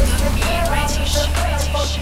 British. British.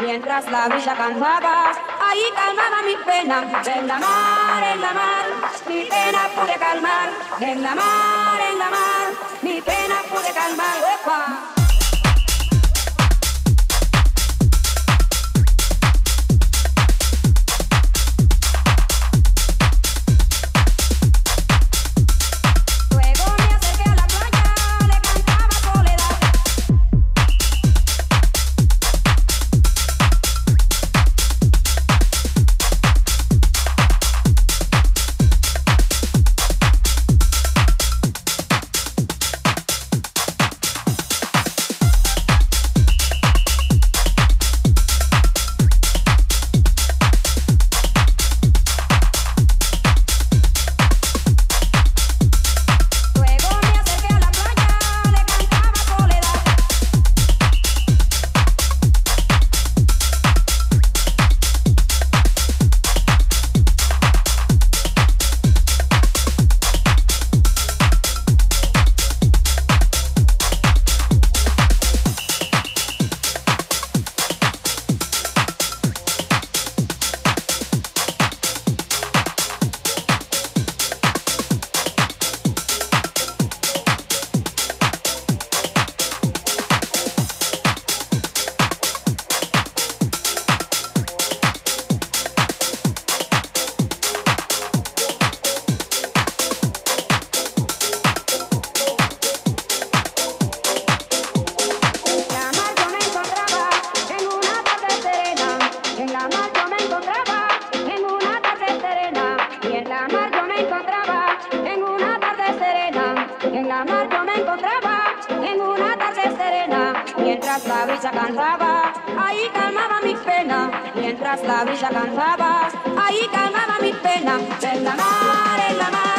Mientras la brisa cantaba, ahí calmaba mi pena, en la mar, en la mar, mi pena pude calmar, en la mar, en la mar, mi pena pude calmar, ¡Epa! mientras la brisa cantaba, ahí calmaba mi pena, mientras la brisa cantaba, ahí calmaba mi pena, en la mar, en la mar.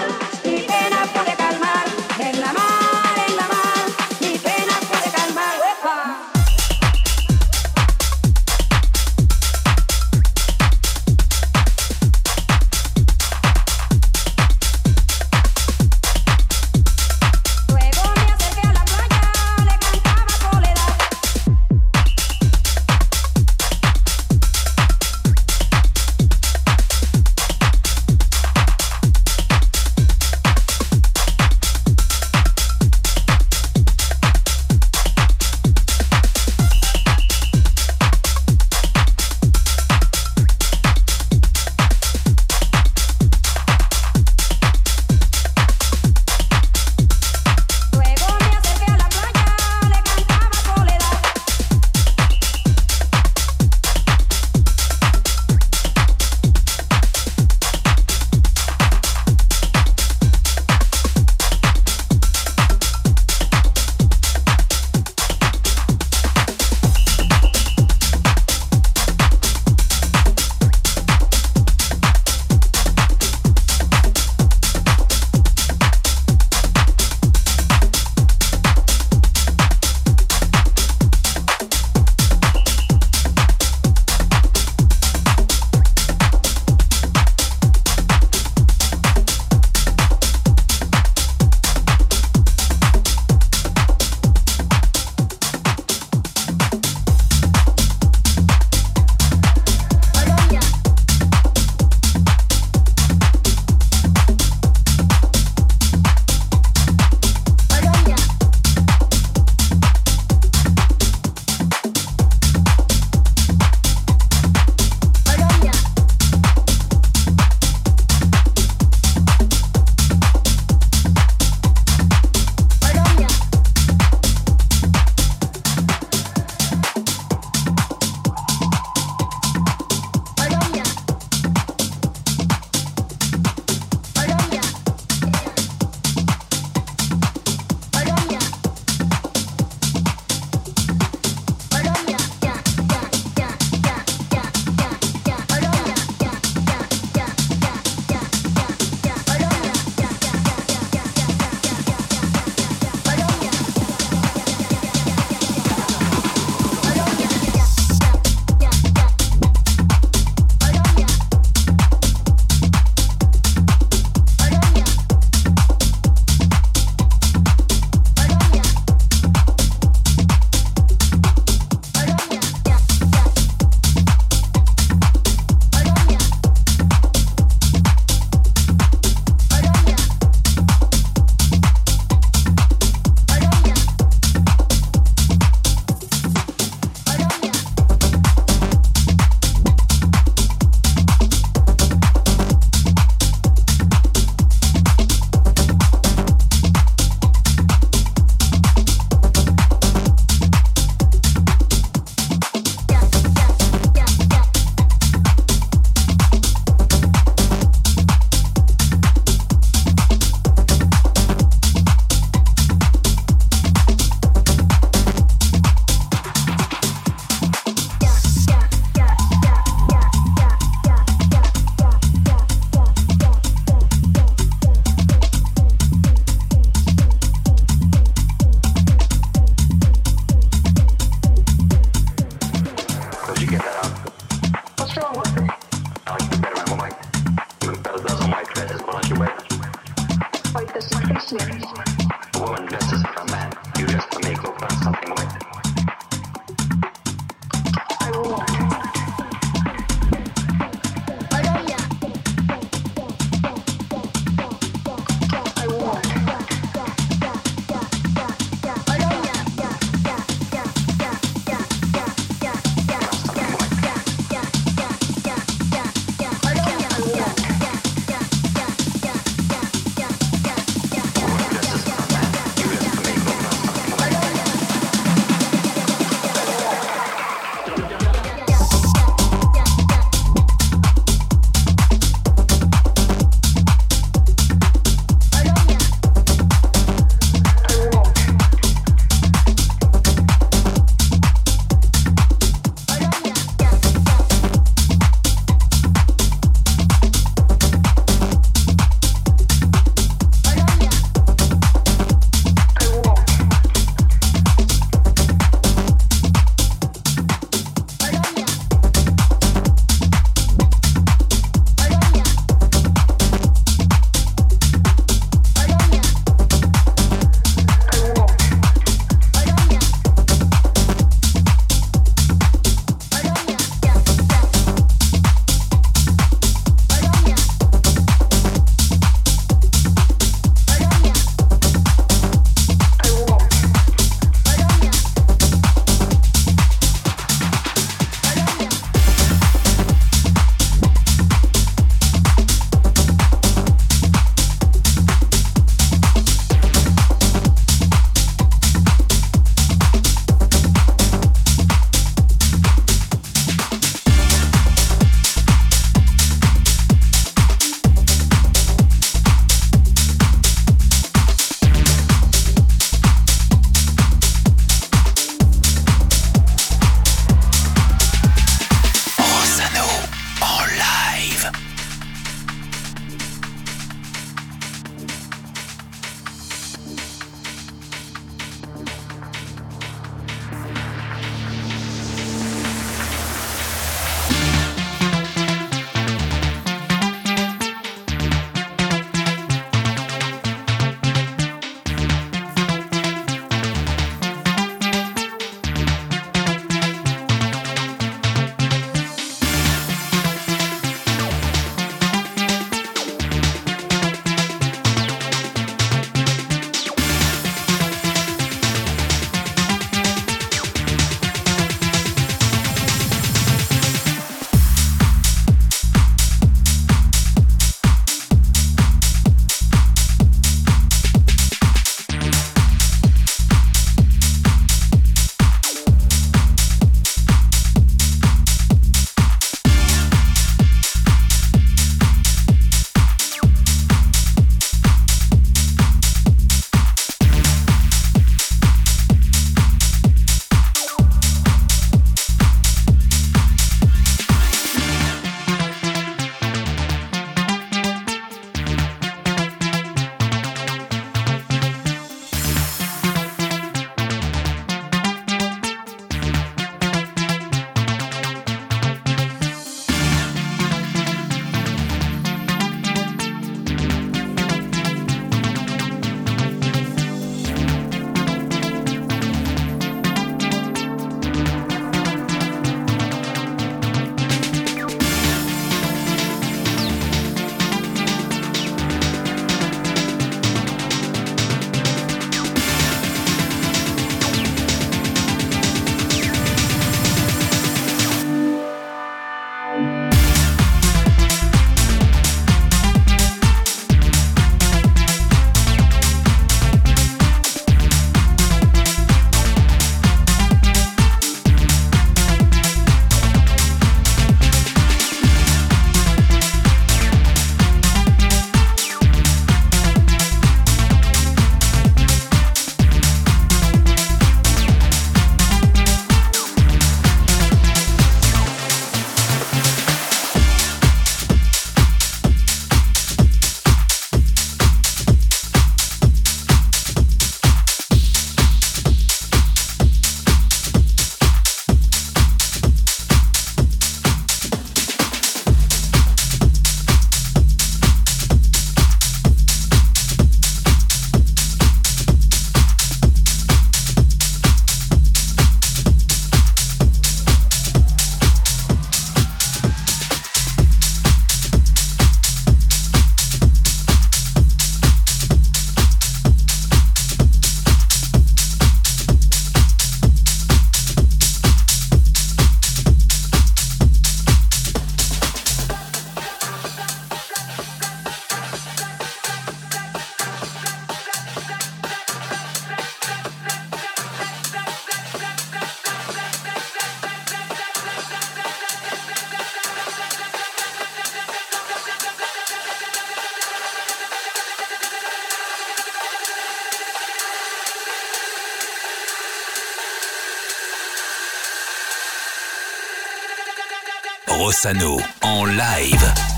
Rossano en live.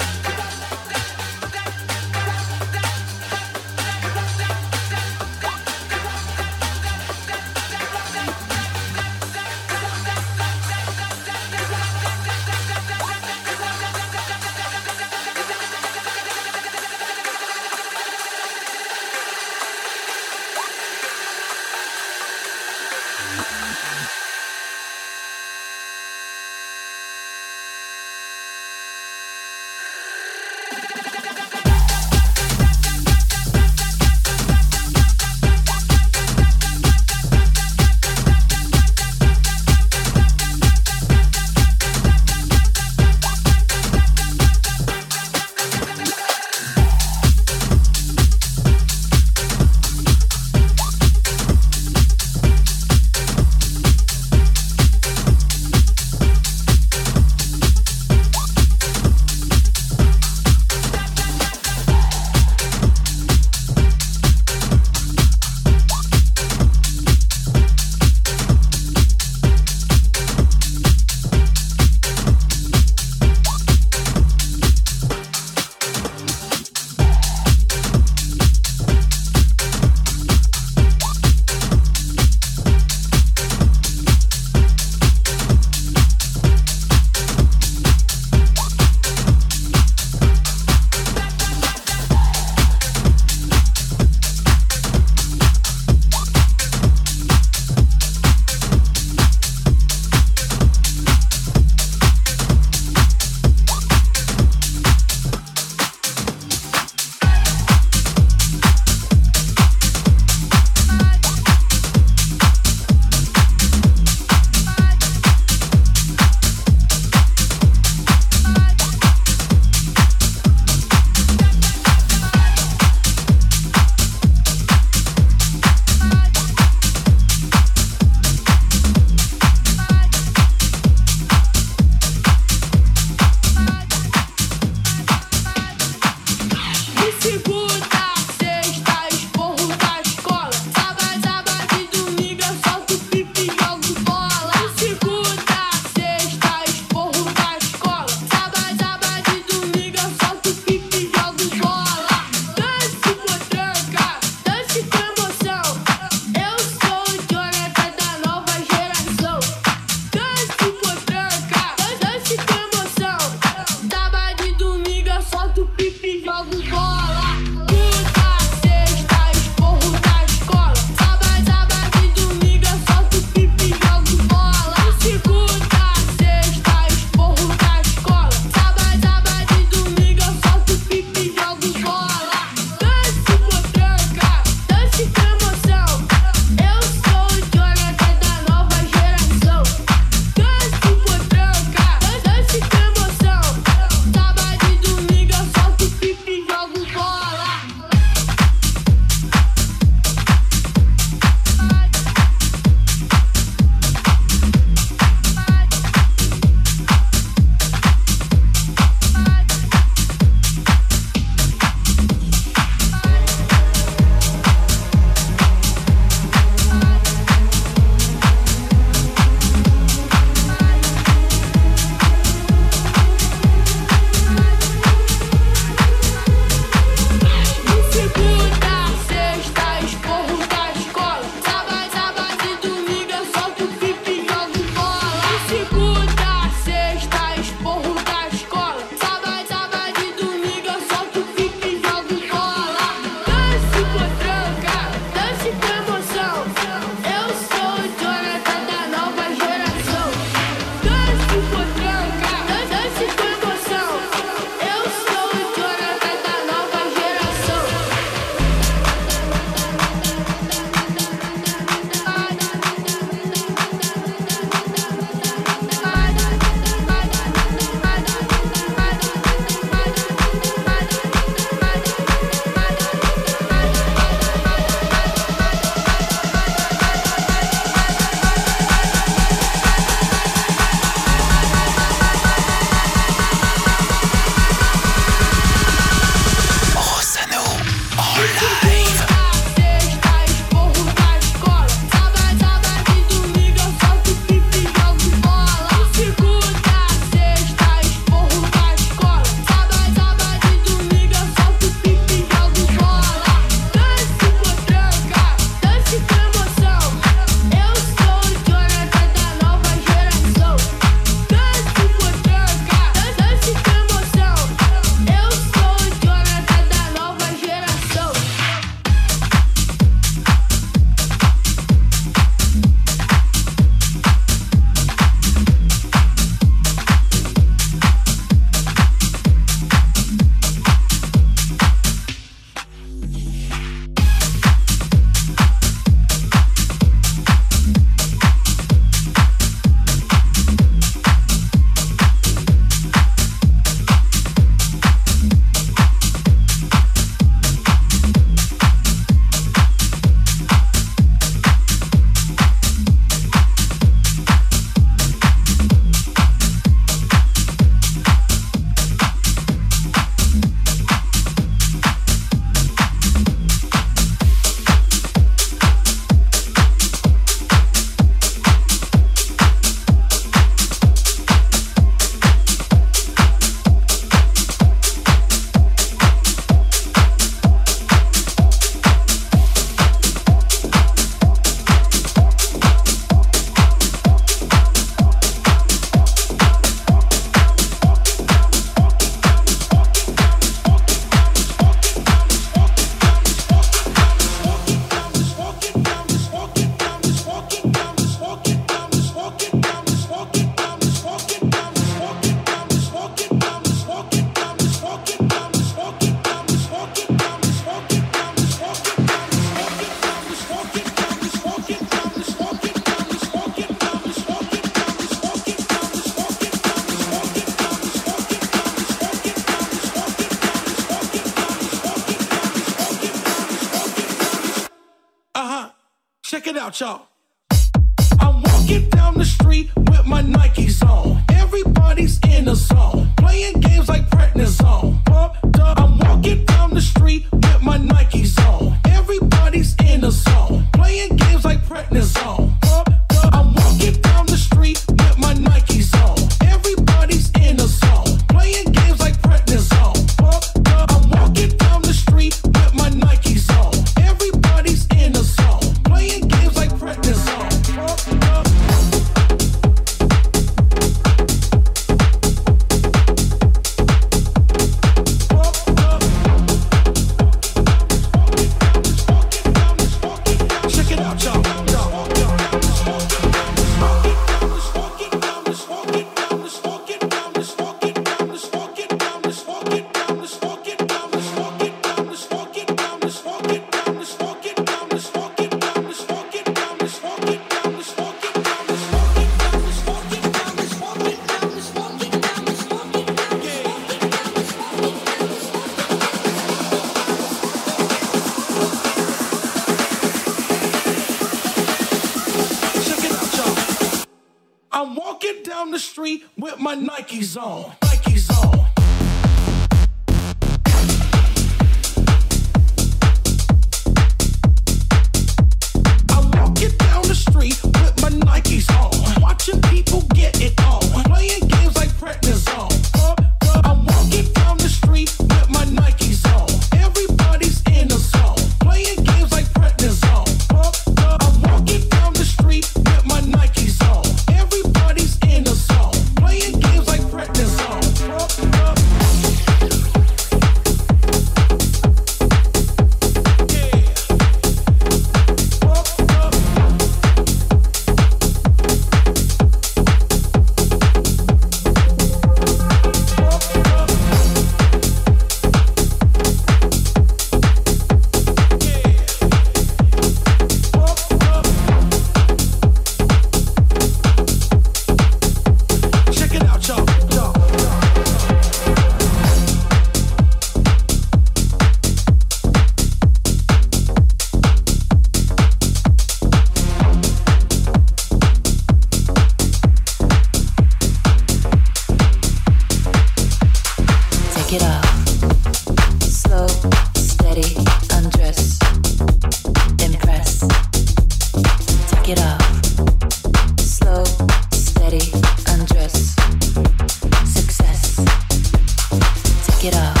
Take it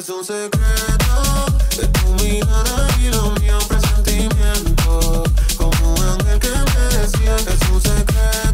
es un secreto de tu mirada y lo mío presentimiento. Como un ángel que me decía es un secreto.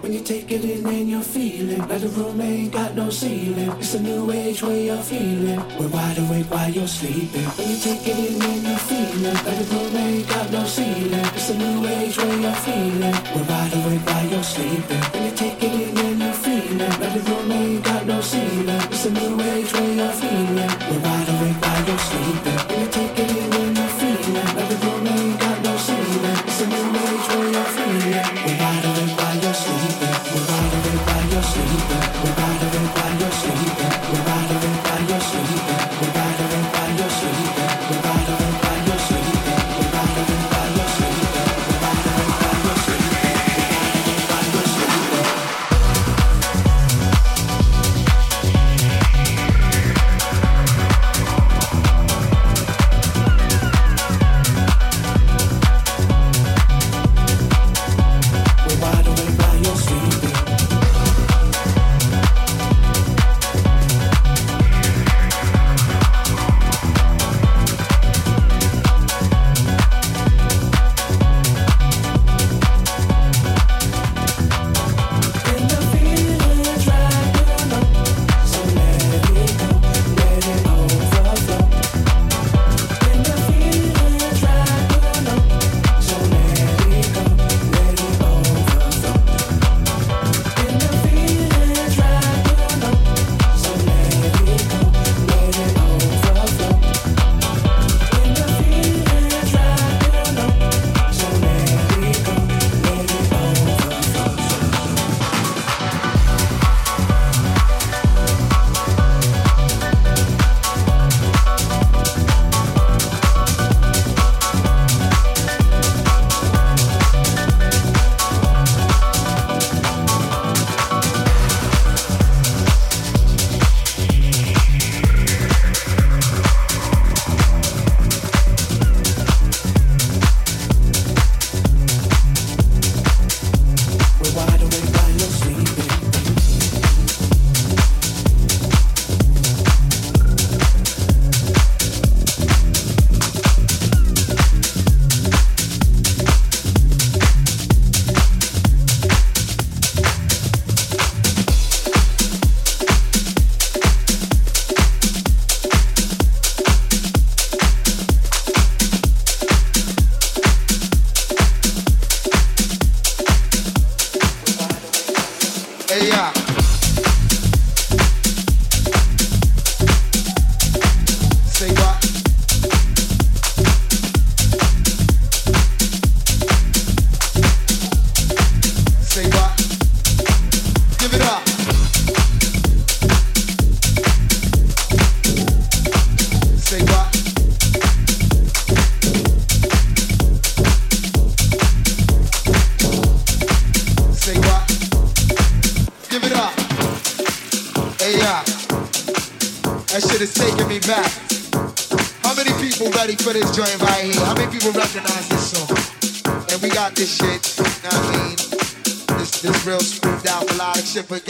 When you take it in and you're feeling like the room ain't got no ceiling. It's a new age way of feeling. We're wide awake while you're sleeping. When you take it in and you're feeling like the room ain't got no ceiling. It's a new age way of feeling. We're wide awake while you're sleeping. When you take it in and you're feeling like the room ain't got no ceiling. It's a new age way of feeling. We're wide awake while you're sleeping.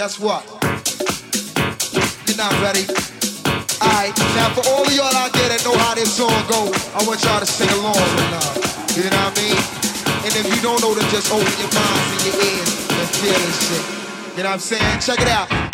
Guess what? You're not ready. Alright, now for all of y'all out there that know how this song go, I want y'all to sing along with love. You know what I mean? And if you don't know, then just open your minds and your ears and feel this shit. You know what I'm saying? Check it out.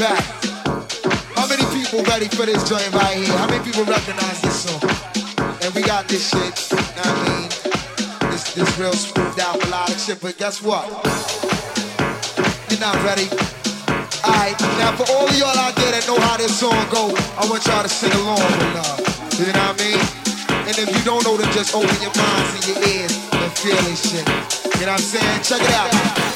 Back. How many people ready for this joint right here? How many people recognize this song? And we got this shit, I mean? This, this real smoothed out melodic shit, but guess what? You're not ready. Alright, now for all of y'all out there that know how this song go, I want y'all to sing along with love. You know what I mean? And if you don't know, then just open your minds and your ears and feel this shit. You know what I'm saying? Check it out.